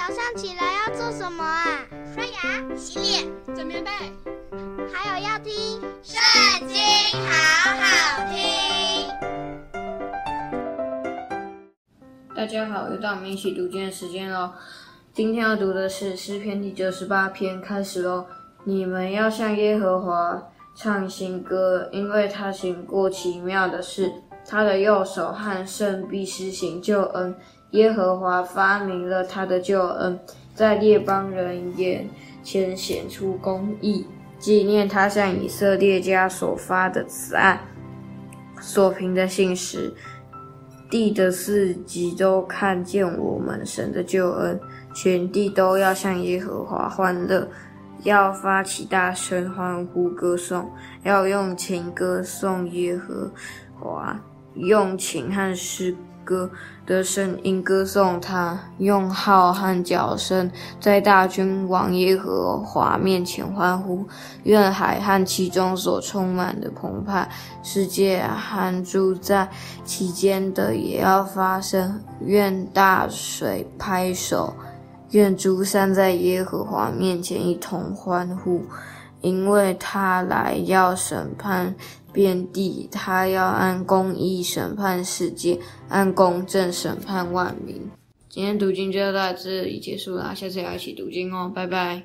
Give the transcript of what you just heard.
早上起来要做什么啊？刷牙、洗脸、整棉被，还有要听《圣经》，好好听。大家好，又到我们一起读经的时间喽。今天要读的是诗篇第九十八篇，开始喽。你们要向耶和华唱新歌，因为他行过奇妙的事，他的右手和圣必施行救恩。耶和华发明了他的救恩，在列邦人眼前显出公义，纪念他向以色列家所发的慈爱，所凭的信实。地的四极都看见我们神的救恩，全地都要向耶和华欢乐，要发起大声欢呼歌颂，要用琴歌颂耶和华，用琴和诗歌的声音歌颂他，用号和角声在大君王耶和华面前欢呼。愿海和其中所充满的澎湃，世界和住在其间的也要发声。愿大水拍手，愿诸山在耶和华面前一同欢呼。因为他来要审判遍地，他要按公义审判世界，按公正审判万民。今天读经就到这里结束啦，下次要一起读经哦，拜拜。